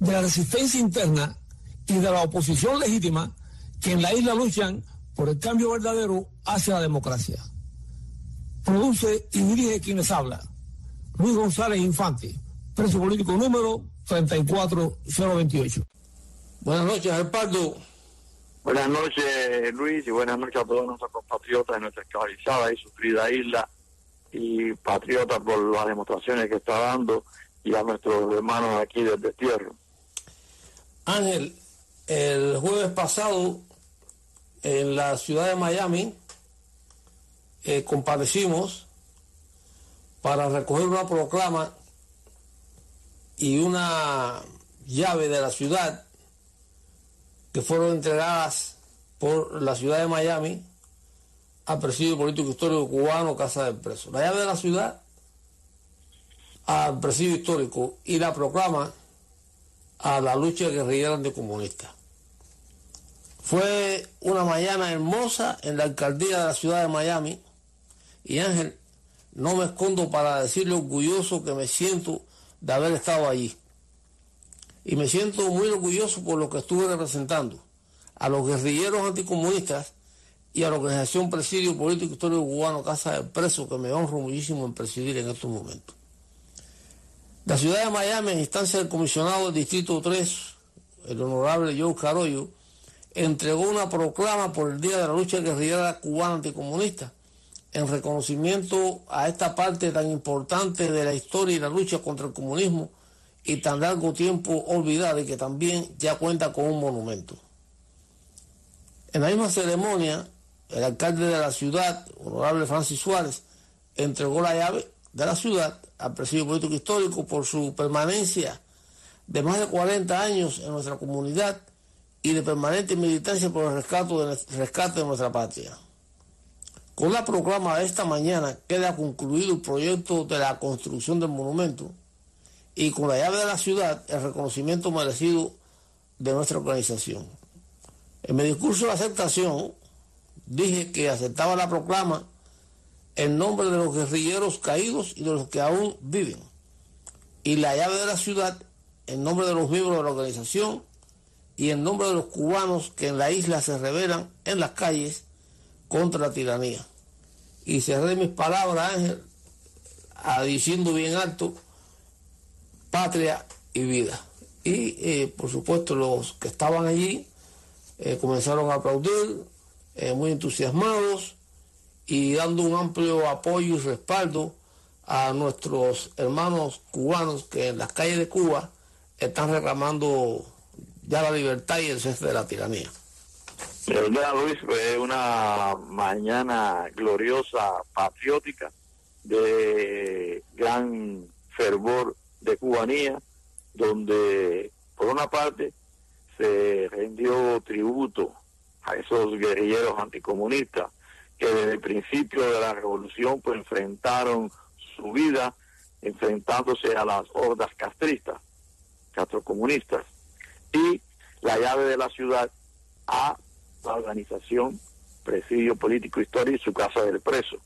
de la resistencia interna y de la oposición legítima que en la isla luchan por el cambio verdadero hacia la democracia. Produce y dirige quienes habla. Luis González Infante, preso político número 34028. Buenas noches, Alpardo. Buenas noches, Luis, y buenas noches a todos nuestros compatriotas de nuestra esclavizada y sufrida isla, y patriotas por las demostraciones que está dando, y a nuestros hermanos aquí del destierro. Ángel, el jueves pasado en la ciudad de Miami eh, comparecimos para recoger una proclama y una llave de la ciudad que fueron entregadas por la ciudad de Miami al presidio político histórico cubano Casa del Preso. La llave de la ciudad al presidio histórico y la proclama a la lucha guerrillera anticomunista. Fue una mañana hermosa en la alcaldía de la ciudad de Miami y Ángel, no me escondo para decirle orgulloso que me siento de haber estado allí. Y me siento muy orgulloso por lo que estuve representando a los guerrilleros anticomunistas y a la organización Presidio Político Histórico Cubano Casa del Preso, que me honro muchísimo en presidir en estos momentos. La ciudad de Miami, en instancia del comisionado del Distrito 3, el honorable Joe Carollo, entregó una proclama por el Día de la Lucha Guerrillera Cubana Anticomunista, en reconocimiento a esta parte tan importante de la historia y la lucha contra el comunismo y tan largo tiempo olvidada y que también ya cuenta con un monumento. En la misma ceremonia, el alcalde de la ciudad, honorable Francis Suárez, entregó la llave de la ciudad al presidio político histórico por su permanencia de más de 40 años en nuestra comunidad y de permanente militancia por el rescate de, rescate de nuestra patria. Con la proclama de esta mañana queda concluido el proyecto de la construcción del monumento y con la llave de la ciudad el reconocimiento merecido de nuestra organización. En mi discurso de aceptación dije que aceptaba la proclama en nombre de los guerrilleros caídos y de los que aún viven. Y la llave de la ciudad en nombre de los miembros de la organización y en nombre de los cubanos que en la isla se rebelan en las calles contra la tiranía. Y cerré mis palabras, Ángel, diciendo bien alto, patria y vida. Y eh, por supuesto los que estaban allí eh, comenzaron a aplaudir, eh, muy entusiasmados, y dando un amplio apoyo y respaldo a nuestros hermanos cubanos que en las calles de Cuba están reclamando ya la libertad y el cese de la tiranía. verdad, Luis, fue una mañana gloriosa, patriótica, de gran fervor de cubanía, donde por una parte se rendió tributo a esos guerrilleros anticomunistas que desde el principio de la revolución pues enfrentaron su vida enfrentándose a las hordas castristas, castrocomunistas, y la llave de la ciudad a la organización Presidio Político Histórico y su Casa del Preso.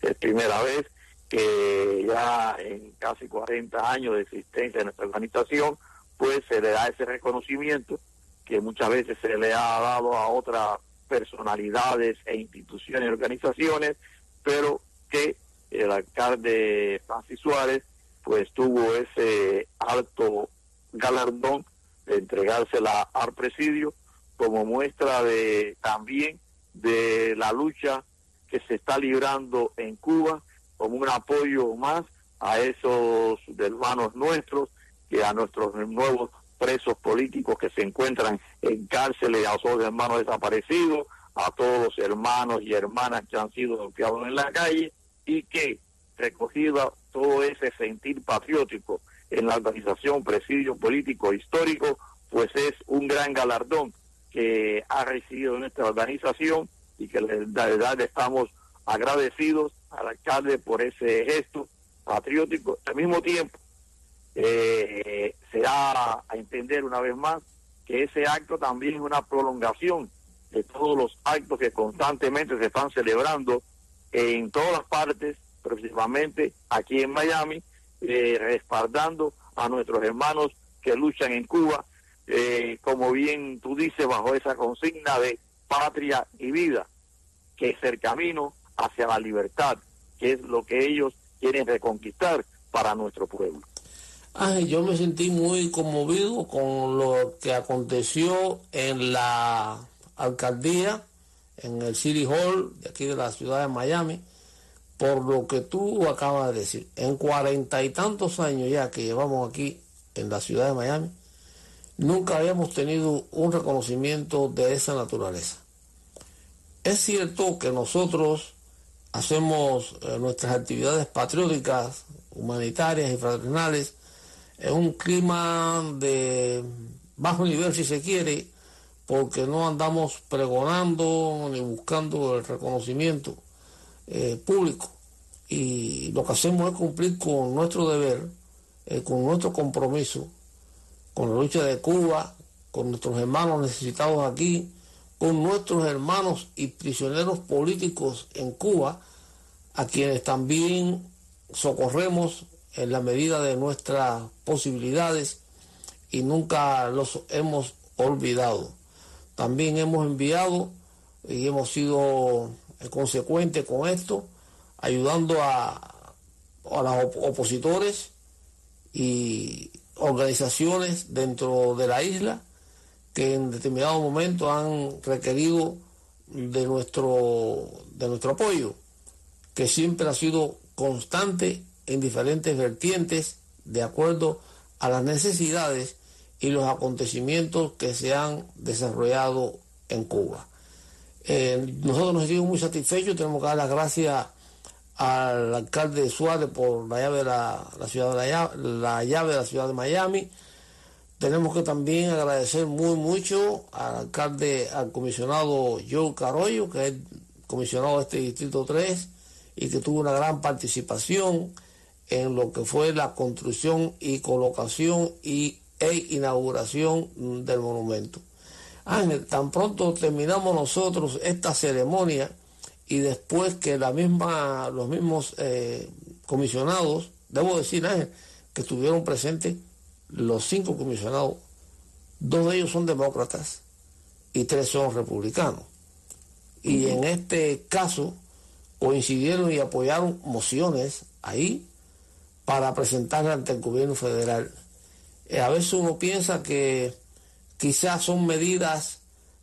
Es primera vez que ya en casi 40 años de existencia de nuestra organización, pues se le da ese reconocimiento que muchas veces se le ha dado a otras personalidades e instituciones y organizaciones, pero que el alcalde Francis Suárez pues tuvo ese alto galardón de entregársela al presidio como muestra de también de la lucha que se está librando en Cuba como un apoyo más a esos hermanos nuestros que a nuestros nuevos presos políticos que se encuentran en cárceles, a esos hermanos desaparecidos, a todos los hermanos y hermanas que han sido golpeados en la calle y que recogido todo ese sentir patriótico en la organización Presidio Político Histórico, pues es un gran galardón que ha recibido nuestra organización y que de verdad estamos agradecidos al alcalde por ese gesto patriótico. Al mismo tiempo, eh, se da a entender una vez más que ese acto también es una prolongación de todos los actos que constantemente se están celebrando en todas las partes, principalmente aquí en Miami, eh, respaldando a nuestros hermanos que luchan en Cuba, eh, como bien tú dices, bajo esa consigna de patria y vida, que es el camino hacia la libertad, que es lo que ellos quieren reconquistar para nuestro pueblo. Ay, yo me sentí muy conmovido con lo que aconteció en la alcaldía, en el City Hall de aquí de la ciudad de Miami, por lo que tú acabas de decir. En cuarenta y tantos años ya que llevamos aquí en la ciudad de Miami, nunca habíamos tenido un reconocimiento de esa naturaleza. Es cierto que nosotros hacemos eh, nuestras actividades patrióticas, humanitarias y fraternales en un clima de bajo nivel si se quiere, porque no andamos pregonando ni buscando el reconocimiento eh, público. Y lo que hacemos es cumplir con nuestro deber, eh, con nuestro compromiso, con la lucha de Cuba, con nuestros hermanos necesitados aquí, con nuestros hermanos y prisioneros políticos en Cuba, a quienes también socorremos en la medida de nuestras posibilidades y nunca los hemos olvidado. También hemos enviado y hemos sido consecuentes con esto, ayudando a, a los opositores y organizaciones dentro de la isla que en determinado momento han requerido de nuestro, de nuestro apoyo, que siempre ha sido constante en diferentes vertientes de acuerdo a las necesidades y los acontecimientos que se han desarrollado en Cuba. Eh, nosotros nos sentimos muy satisfechos, tenemos que dar las gracias al alcalde de Suárez por la llave de la, ciudad de la, llave de la ciudad de Miami. Tenemos que también agradecer muy mucho al alcalde, al comisionado Joe Carollo, que es comisionado de este distrito 3 y que tuvo una gran participación en lo que fue la construcción y colocación y, e inauguración del monumento. Ángel, tan pronto terminamos nosotros esta ceremonia y después que la misma, los mismos eh, comisionados, debo decir Ángel, que estuvieron presentes los cinco comisionados, dos de ellos son demócratas y tres son republicanos. Y en este caso coincidieron y apoyaron mociones ahí para presentarla ante el gobierno federal. Eh, a veces uno piensa que quizás son medidas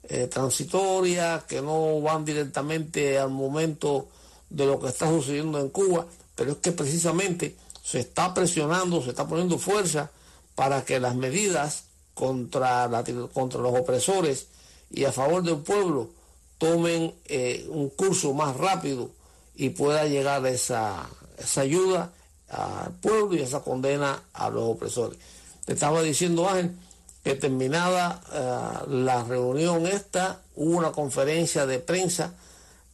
eh, transitorias que no van directamente al momento de lo que está sucediendo en Cuba, pero es que precisamente se está presionando, se está poniendo fuerza para que las medidas contra, contra los opresores y a favor del pueblo tomen eh, un curso más rápido y pueda llegar esa, esa ayuda al pueblo y esa condena a los opresores. Te estaba diciendo, Ángel, que terminada eh, la reunión esta, hubo una conferencia de prensa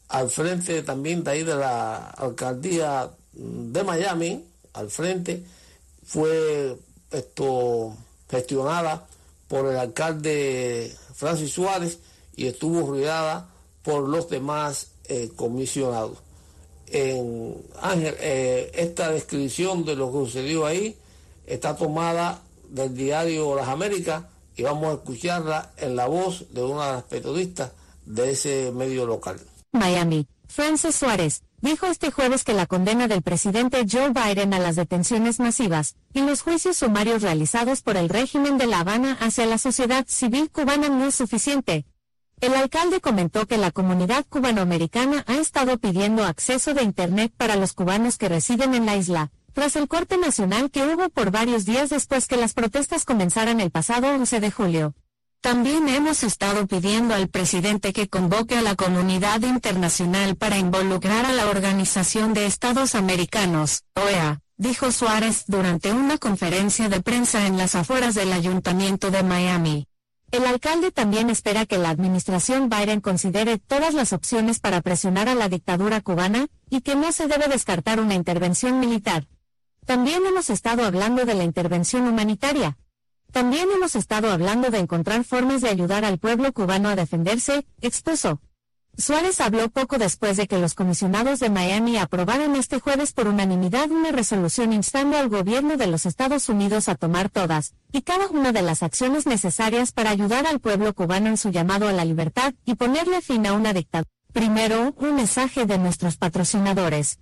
al frente también de ahí de la alcaldía de Miami, al frente, fue esto gestionada por el alcalde Francis Suárez y estuvo rodeada por los demás eh, comisionados en Ángel, eh, esta descripción de lo que sucedió ahí está tomada del diario Las Américas y vamos a escucharla en la voz de una de las periodistas de ese medio local. Miami, Francis Suárez, dijo este jueves que la condena del presidente Joe Biden a las detenciones masivas y los juicios sumarios realizados por el régimen de La Habana hacia la sociedad civil cubana no es suficiente, el alcalde comentó que la comunidad cubanoamericana ha estado pidiendo acceso de Internet para los cubanos que residen en la isla, tras el corte nacional que hubo por varios días después que las protestas comenzaran el pasado 11 de julio. También hemos estado pidiendo al presidente que convoque a la comunidad internacional para involucrar a la Organización de Estados Americanos, OEA, dijo Suárez durante una conferencia de prensa en las afueras del Ayuntamiento de Miami. El alcalde también espera que la administración Biden considere todas las opciones para presionar a la dictadura cubana, y que no se debe descartar una intervención militar. También hemos estado hablando de la intervención humanitaria. También hemos estado hablando de encontrar formas de ayudar al pueblo cubano a defenderse, expuso. Suárez habló poco después de que los comisionados de Miami aprobaran este jueves por unanimidad una resolución instando al gobierno de los Estados Unidos a tomar todas y cada una de las acciones necesarias para ayudar al pueblo cubano en su llamado a la libertad y ponerle fin a una dictadura. Primero, un mensaje de nuestros patrocinadores.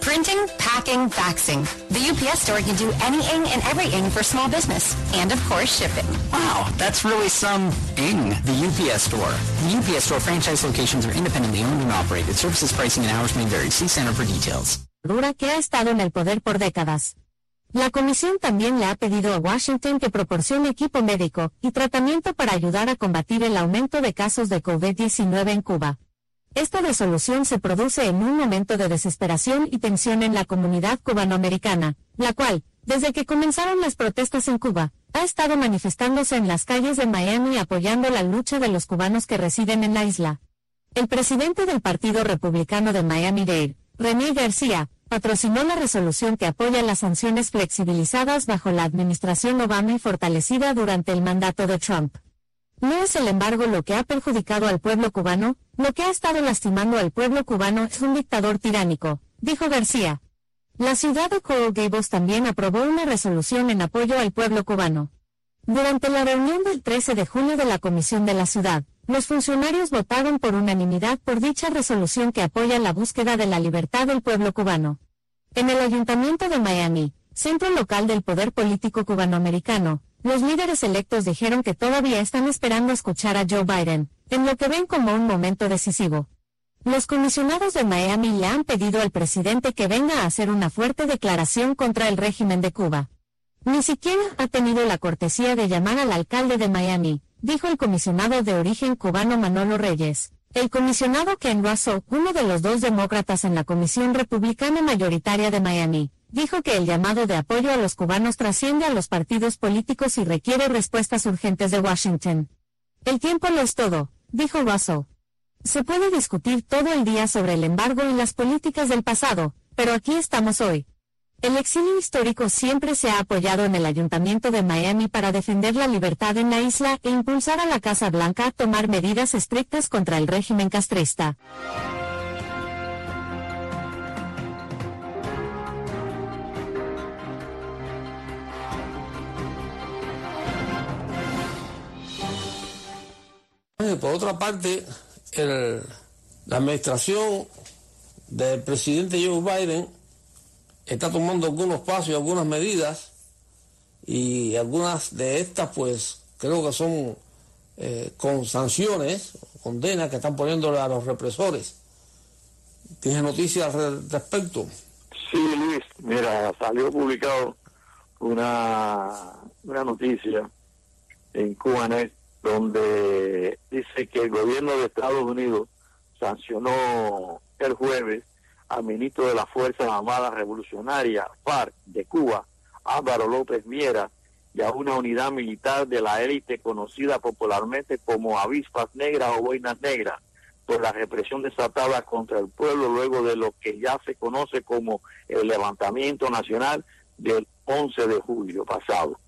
Printing, packing, faxing. The UPS store can do anything and everything for small business. And of course, shipping. Wow, that's really some ing, the UPS store. The UPS store franchise locations are independently owned and operated. Services, pricing, and hours may vary. See Center for details. que ha estado en el poder por décadas. La comisión también le ha pedido a Washington que proporcione equipo médico y tratamiento para ayudar a combatir el aumento de casos de COVID-19 en Cuba. Esta resolución se produce en un momento de desesperación y tensión en la comunidad cubanoamericana, la cual, desde que comenzaron las protestas en Cuba, ha estado manifestándose en las calles de Miami apoyando la lucha de los cubanos que residen en la isla. El presidente del Partido Republicano de Miami-Dade, René García, patrocinó la resolución que apoya las sanciones flexibilizadas bajo la administración Obama y fortalecida durante el mandato de Trump. No es el embargo lo que ha perjudicado al pueblo cubano, lo que ha estado lastimando al pueblo cubano es un dictador tiránico, dijo García. La ciudad de Coral también aprobó una resolución en apoyo al pueblo cubano. Durante la reunión del 13 de junio de la Comisión de la Ciudad, los funcionarios votaron por unanimidad por dicha resolución que apoya la búsqueda de la libertad del pueblo cubano. En el Ayuntamiento de Miami, centro local del poder político cubanoamericano, los líderes electos dijeron que todavía están esperando escuchar a Joe Biden, en lo que ven como un momento decisivo. Los comisionados de Miami le han pedido al presidente que venga a hacer una fuerte declaración contra el régimen de Cuba. Ni siquiera ha tenido la cortesía de llamar al alcalde de Miami, dijo el comisionado de origen cubano Manolo Reyes. El comisionado Ken Russell, uno de los dos demócratas en la Comisión Republicana Mayoritaria de Miami, dijo que el llamado de apoyo a los cubanos trasciende a los partidos políticos y requiere respuestas urgentes de Washington. El tiempo lo es todo, dijo Russell. Se puede discutir todo el día sobre el embargo y las políticas del pasado, pero aquí estamos hoy. El exilio histórico siempre se ha apoyado en el Ayuntamiento de Miami para defender la libertad en la isla e impulsar a la Casa Blanca a tomar medidas estrictas contra el régimen castrista. Por otra parte, la administración del presidente Joe Biden está tomando algunos pasos y algunas medidas y algunas de estas pues creo que son eh, con sanciones, condenas que están poniéndole a los represores. ¿Tienes noticias al respecto? Sí, Luis, mira, salió publicado una, una noticia en Cubanet donde dice que el gobierno de Estados Unidos sancionó el jueves al ministro de las Fuerzas Armadas Revolucionarias, FARC, de Cuba, Álvaro López Miera, y a una unidad militar de la élite conocida popularmente como avispas negras o boinas negras, por la represión desatada contra el pueblo luego de lo que ya se conoce como el levantamiento nacional del 11 de julio pasado.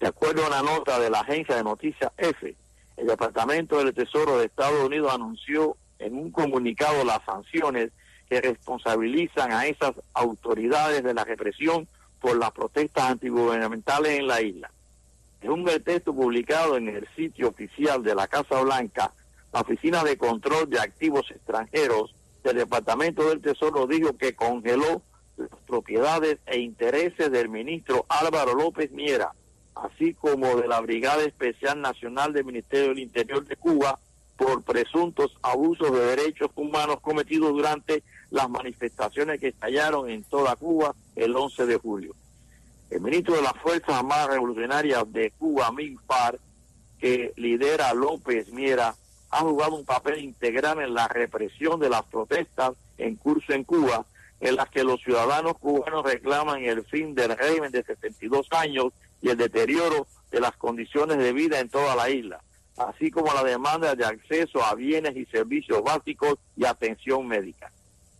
De acuerdo a una nota de la agencia de noticias EFE, el Departamento del Tesoro de Estados Unidos anunció en un comunicado las sanciones que responsabilizan a esas autoridades de la represión por las protestas antigubernamentales en la isla. En un texto publicado en el sitio oficial de la Casa Blanca, la Oficina de Control de Activos Extranjeros del Departamento del Tesoro dijo que congeló las propiedades e intereses del ministro Álvaro López Miera, así como de la Brigada Especial Nacional del Ministerio del Interior de Cuba por presuntos abusos de derechos humanos cometidos durante las manifestaciones que estallaron en toda Cuba el 11 de julio. El ministro de las Fuerzas Armadas Revolucionarias de Cuba, MINFAR, que lidera López Miera, ha jugado un papel integral en la represión de las protestas en curso en Cuba en las que los ciudadanos cubanos reclaman el fin del régimen de 72 años y el deterioro de las condiciones de vida en toda la isla, así como la demanda de acceso a bienes y servicios básicos y atención médica.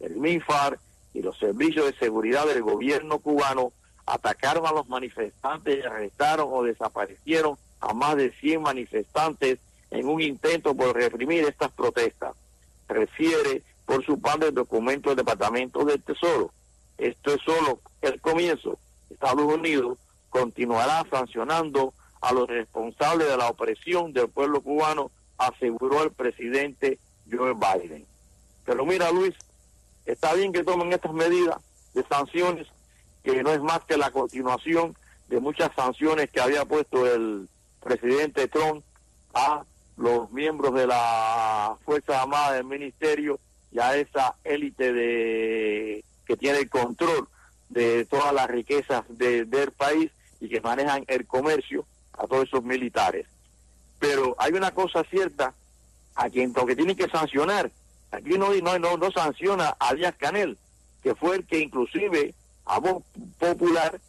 El MINFAR y los servicios de seguridad del gobierno cubano atacaron a los manifestantes y arrestaron o desaparecieron a más de 100 manifestantes en un intento por reprimir estas protestas. Refiere por su parte el documento del Departamento del Tesoro. Esto es solo el comienzo. Estados Unidos continuará sancionando a los responsables de la opresión del pueblo cubano, aseguró el presidente Joe Biden. Pero mira, Luis, está bien que tomen estas medidas de sanciones, que no es más que la continuación de muchas sanciones que había puesto el presidente Trump a los miembros de la Fuerza Armada del Ministerio y a esa élite de que tiene el control de todas las riquezas del país y que manejan el comercio a todos esos militares. Pero hay una cosa cierta a quien lo que tienen que sancionar, aquí no, no, no, no sanciona a Díaz Canel, que fue el que inclusive a voz popular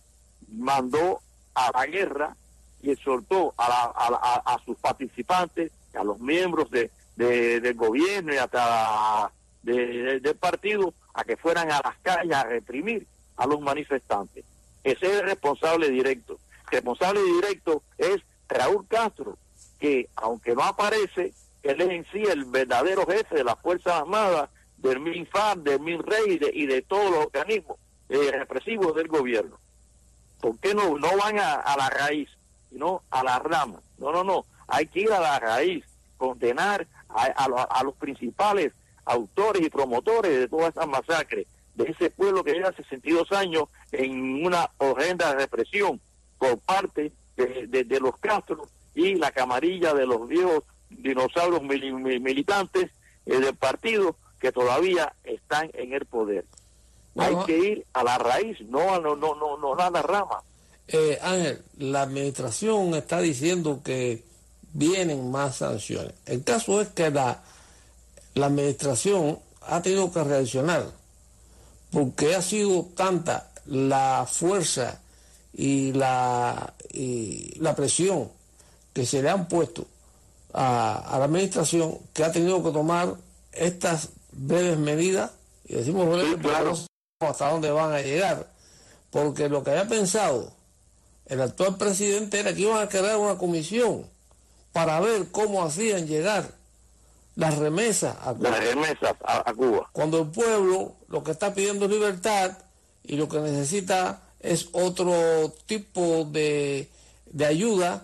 mandó a la guerra y exhortó a, a, a, sus participantes, a los miembros de, del gobierno y hasta del partido a que fueran a las calles a reprimir a los manifestantes. Ese es el responsable directo. Responsable directo es Raúl Castro, que aunque no aparece, él es en sí el verdadero jefe de las Fuerzas Armadas, del MINFAR, del MINREI y de, y de todos los organismos eh, represivos del gobierno. ¿Por qué no, no van a, a la raíz, sino a la rama? No, no, no. Hay que ir a la raíz, condenar a, a, los principales autores y promotores de toda esa masacre, de ese pueblo que lleva 62 años en una horrenda represión por parte de, los Castro y la camarilla de los viejos dinosaurios militantes eh, del partido que todavía están en el poder. Hay que ir a la raíz, no, no, no, no, no a la rama. Eh, Ángel, la administración está diciendo que vienen más sanciones. El caso es que la, la administración ha tenido que reaccionar porque ha sido tanta la fuerza y la, y la presión que se le han puesto a, la administración que ha tenido que tomar estas breves medidas, y decimos breves hasta dónde van a llegar, porque lo que había pensado el actual presidente era que iban a crear una comisión para ver cómo hacían llegar las remesas a Cuba. Las remesas a, Cuba. Cuando el pueblo lo que está pidiendo es libertad y lo que necesita es otro tipo de, de ayuda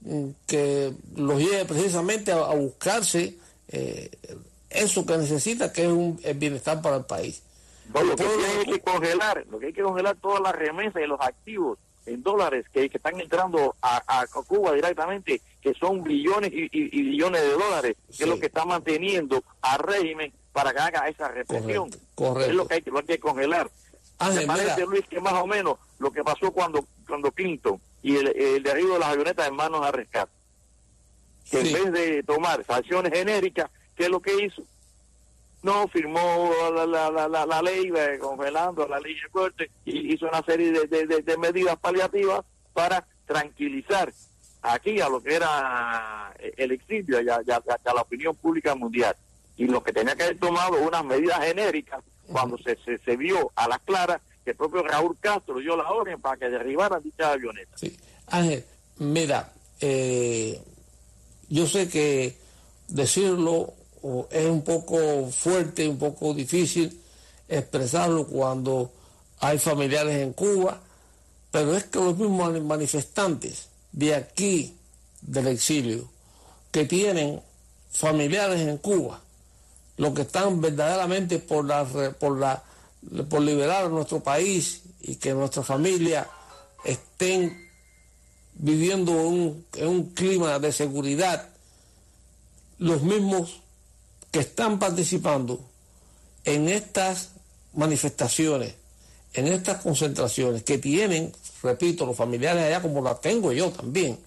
mm, que los lleve precisamente a, buscarse eh, eso que necesita, que es un bienestar para el país. lo que hay que congelar, lo que hay que congelar todas las remesas y los activos en dólares que, están entrando a, Cuba directamente, que son billones y, billones de dólares, que es lo que está manteniendo al régimen para que haga esa represión. Correcto, Es lo que hay, lo hay que congelar. Me parece, Luis, que más o menos lo que pasó cuando, cuando Clinton y el, el derribo de las avionetas en manos a rescate. Que en vez de tomar sanciones genéricas, ¿qué es lo que hizo? No firmó la, la, la, la ley eh, congelando la ley de corte y hizo una serie de, de, medidas paliativas para tranquilizar aquí a lo que era eh, el exilio y a, la opinión pública mundial. Y lo que tenía que haber tomado unas medidas genéricas cuando se, se, vio a las claras que el propio Raúl Castro dio la orden para que derribaran dicha avioneta. Sí. Ángel, mira, eh, yo sé que decirlo es un poco fuerte, un poco difícil expresarlo cuando hay familiares en Cuba, pero es que los mismos manifestantes de aquí, del exilio, que tienen familiares en Cuba, los que están verdaderamente por la por la por liberar a nuestro país y que nuestra familia estén viviendo en un clima de seguridad, los mismos que están participando en estas manifestaciones, en estas concentraciones que tienen, repito, los familiares allá como las tengo yo también.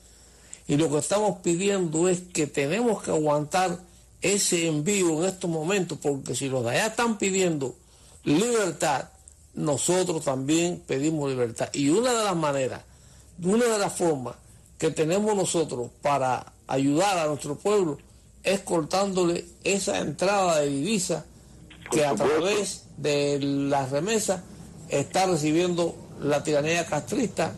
Y lo que estamos pidiendo es que tenemos que aguantar ese envío en estos momentos, porque si los de allá están pidiendo libertad, nosotros también pedimos libertad. Y una de las maneras, una de las formas que tenemos nosotros para ayudar a nuestro pueblo es cortándole esa entrada de divisa que a través de las remesas está recibiendo la tiranía castrista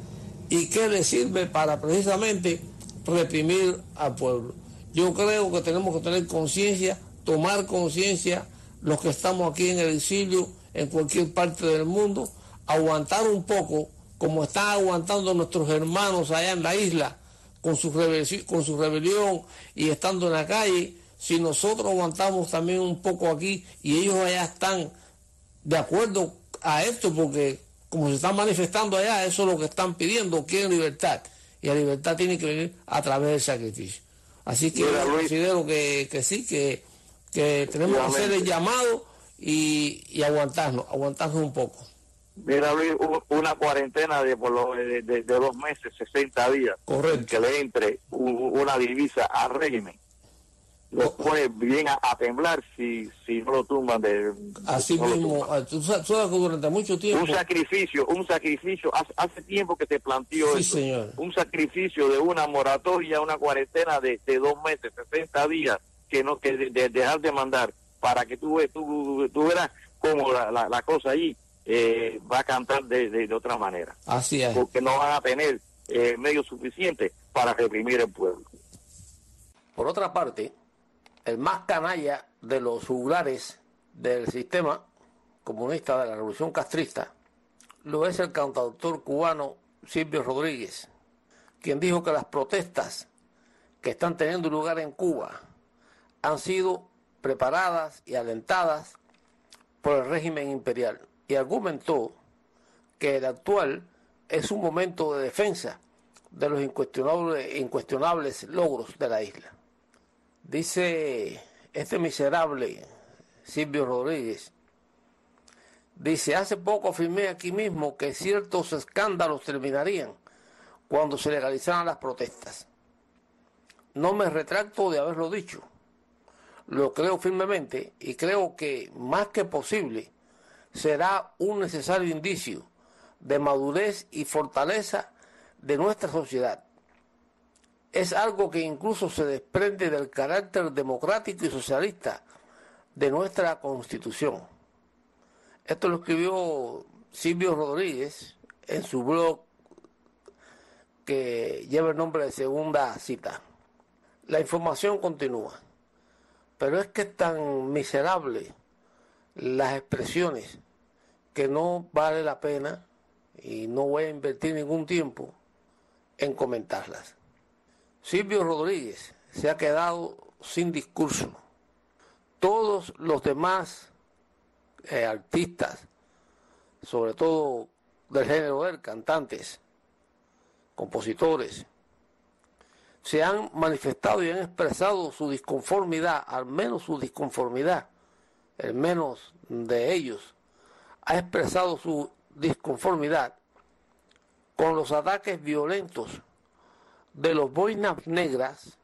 y que le sirve para precisamente reprimir al pueblo. Yo creo que tenemos que tener conciencia, tomar conciencia, los que estamos aquí en el exilio, en cualquier parte del mundo, aguantar un poco, como están aguantando nuestros hermanos allá en la isla, con su, con su rebelión y estando en la calle, si nosotros aguantamos también un poco aquí y ellos allá están de acuerdo a esto, porque como se están manifestando allá, eso es lo que están pidiendo, quieren libertad. Y la libertad tiene que venir a través del sacrificio. Así que yo considero que, que sí, que, que tenemos que hacer el llamado y, y aguantarnos, aguantarnos un poco. Mira, Luis, una cuarentena de, por lo, de, de, dos meses, 60 días. Correcto. Que le entre una divisa al régimen. Lo pone bien a, temblar si, si no lo tumban de... Así mismo, ah, tú sabes que durante mucho tiempo... Un sacrificio, un sacrificio, hace, tiempo que te planteó sí, Señor. Un sacrificio de una moratoria, una cuarentena de, de dos meses, 60 días, que no que de, dejar de mandar, para que tú, tú, tú verás cómo la, la, la cosa ahí eh, va a cantar de, de, otra manera. Así es. Porque no van a tener eh, medios suficientes para reprimir el pueblo. Por otra parte, el más canalla de los juglares del sistema comunista de la revolución castrista lo es el cantautor cubano Silvio Rodríguez, quien dijo que las protestas que están teniendo lugar en Cuba han sido preparadas y alentadas por el régimen imperial y argumentó que el actual es un momento de defensa de los incuestionables, incuestionables logros de la isla. Dice este miserable Silvio Rodríguez, dice, hace poco afirmé aquí mismo que ciertos escándalos terminarían cuando se legalizaran las protestas. No me retracto de haberlo dicho. Lo creo firmemente y creo que más que posible será un necesario indicio de madurez y fortaleza de nuestra sociedad. Es algo que incluso se desprende del carácter democrático y socialista de nuestra constitución. Esto lo escribió Silvio Rodríguez en su blog que lleva el nombre de segunda cita. La información continúa, pero es que es tan miserable las expresiones que no vale la pena y no voy a invertir ningún tiempo en comentarlas. Silvio Rodríguez se ha quedado sin discurso. Todos los demás eh, artistas, sobre todo del género de cantantes, compositores, se han manifestado y han expresado su disconformidad, al menos su disconformidad, el menos de ellos, ha expresado su disconformidad con los ataques violentos de los boinas negras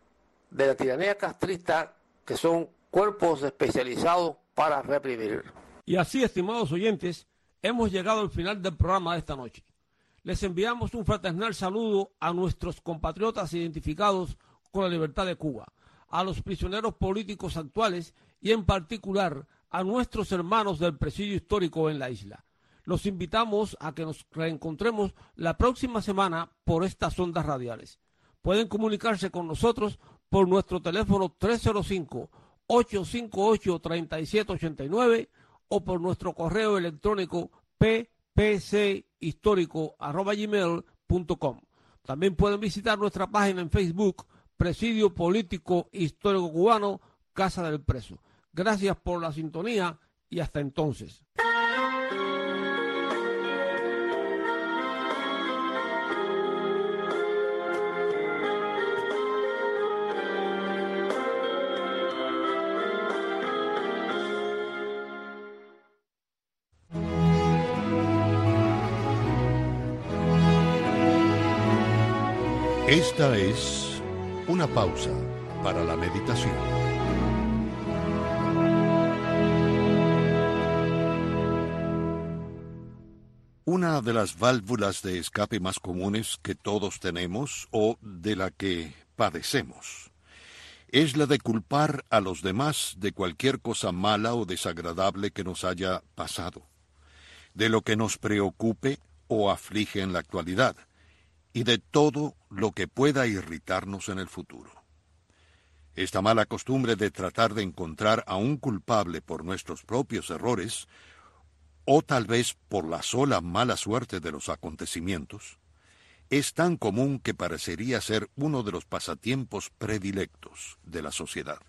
de la tiranía castrista, que son cuerpos especializados para reprimir. Y así, estimados oyentes, hemos llegado al final del programa de esta noche. Les enviamos un fraternal saludo a nuestros compatriotas identificados con la libertad de Cuba, a los prisioneros políticos actuales y en particular a nuestros hermanos del presidio histórico en la isla. Los invitamos a que nos reencontremos la próxima semana por estas ondas radiales. Pueden comunicarse con nosotros por nuestro teléfono 305-858-3789 o por nuestro correo electrónico ppchistórico.com. También pueden visitar nuestra página en Facebook, Presidio Político Histórico Cubano, Casa del Preso. Gracias por la sintonía y hasta entonces. Esta es una pausa para la meditación. Una de las válvulas de escape más comunes que todos tenemos o de la que padecemos es la de culpar a los demás de cualquier cosa mala o desagradable que nos haya pasado, de lo que nos preocupe o aflige en la actualidad, y de todo lo que pueda irritarnos en el futuro. Esta mala costumbre de tratar de encontrar a un culpable por nuestros propios errores o tal vez por la sola mala suerte de los acontecimientos, es tan común que parecería ser uno de los pasatiempos predilectos de la sociedad.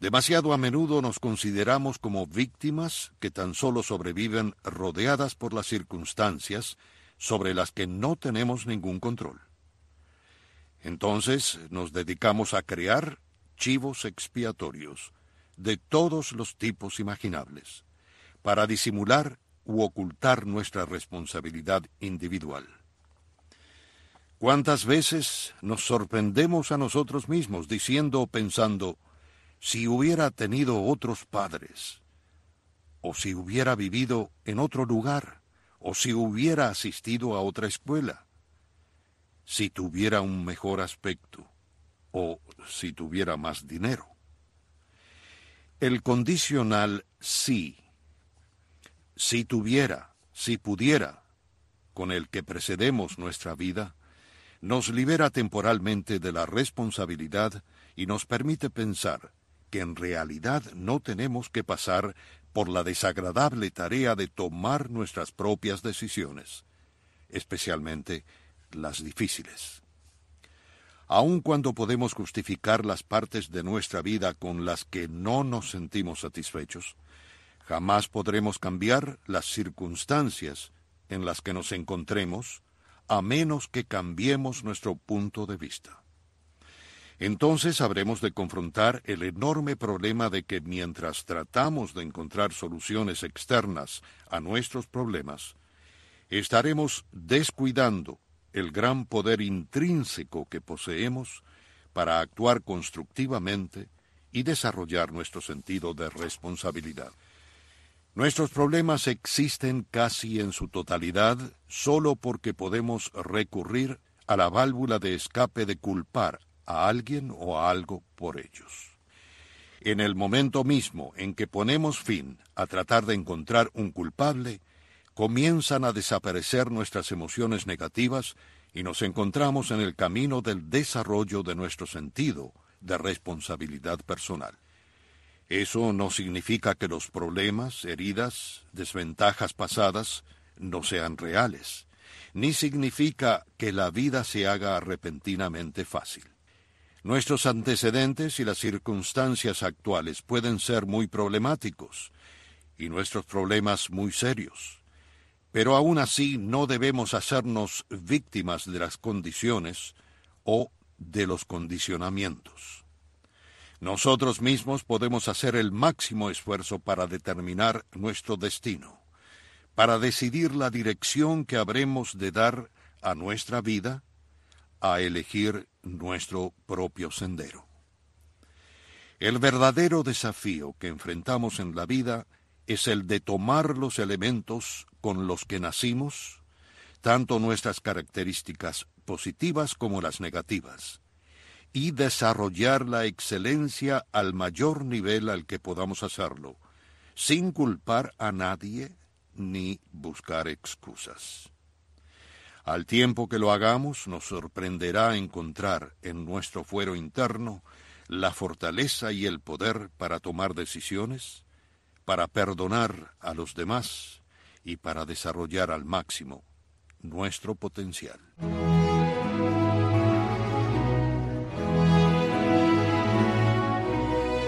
Demasiado a menudo nos consideramos como víctimas que tan solo sobreviven rodeadas por las circunstancias sobre las que no tenemos ningún control. Entonces nos dedicamos a crear chivos expiatorios de todos los tipos imaginables para disimular u ocultar nuestra responsabilidad individual. ¿Cuántas veces nos sorprendemos a nosotros mismos diciendo o pensando, si hubiera tenido otros padres, o si hubiera vivido en otro lugar, o si hubiera asistido a otra escuela, si tuviera un mejor aspecto, o si tuviera más dinero? El condicional sí si tuviera, si pudiera, con el que precedemos nuestra vida, nos libera temporalmente de la responsabilidad y nos permite pensar que en realidad no tenemos que pasar por la desagradable tarea de tomar nuestras propias decisiones, especialmente las difíciles. Aun cuando podemos justificar las partes de nuestra vida con las que no nos sentimos satisfechos, Jamás podremos cambiar las circunstancias en las que nos encontremos a menos que cambiemos nuestro punto de vista. Entonces habremos de confrontar el enorme problema de que mientras tratamos de encontrar soluciones externas a nuestros problemas, estaremos descuidando el gran poder intrínseco que poseemos para actuar constructivamente y desarrollar nuestro sentido de responsabilidad. Nuestros problemas existen casi en su totalidad solo porque podemos recurrir a la válvula de escape de culpar a alguien o a algo por ellos. En el momento mismo en que ponemos fin a tratar de encontrar un culpable, comienzan a desaparecer nuestras emociones negativas y nos encontramos en el camino del desarrollo de nuestro sentido de responsabilidad personal. Eso no significa que los problemas, heridas, desventajas pasadas no sean reales, ni significa que la vida se haga repentinamente fácil. Nuestros antecedentes y las circunstancias actuales pueden ser muy problemáticos y nuestros problemas muy serios, pero aún así no debemos hacernos víctimas de las condiciones o de los condicionamientos. Nosotros mismos podemos hacer el máximo esfuerzo para determinar nuestro destino, para decidir la dirección que habremos de dar a nuestra vida, a elegir nuestro propio sendero. El verdadero desafío que enfrentamos en la vida es el de tomar los elementos con los que nacimos, tanto nuestras características positivas como las negativas, y desarrollar la excelencia al mayor nivel al que podamos hacerlo, sin culpar a nadie ni buscar excusas. Al tiempo que lo hagamos, nos sorprenderá encontrar en nuestro fuero interno la fortaleza y el poder para tomar decisiones, para perdonar a los demás y para desarrollar al máximo nuestro potencial.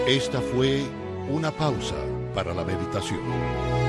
Esta fue una pausa para la meditación.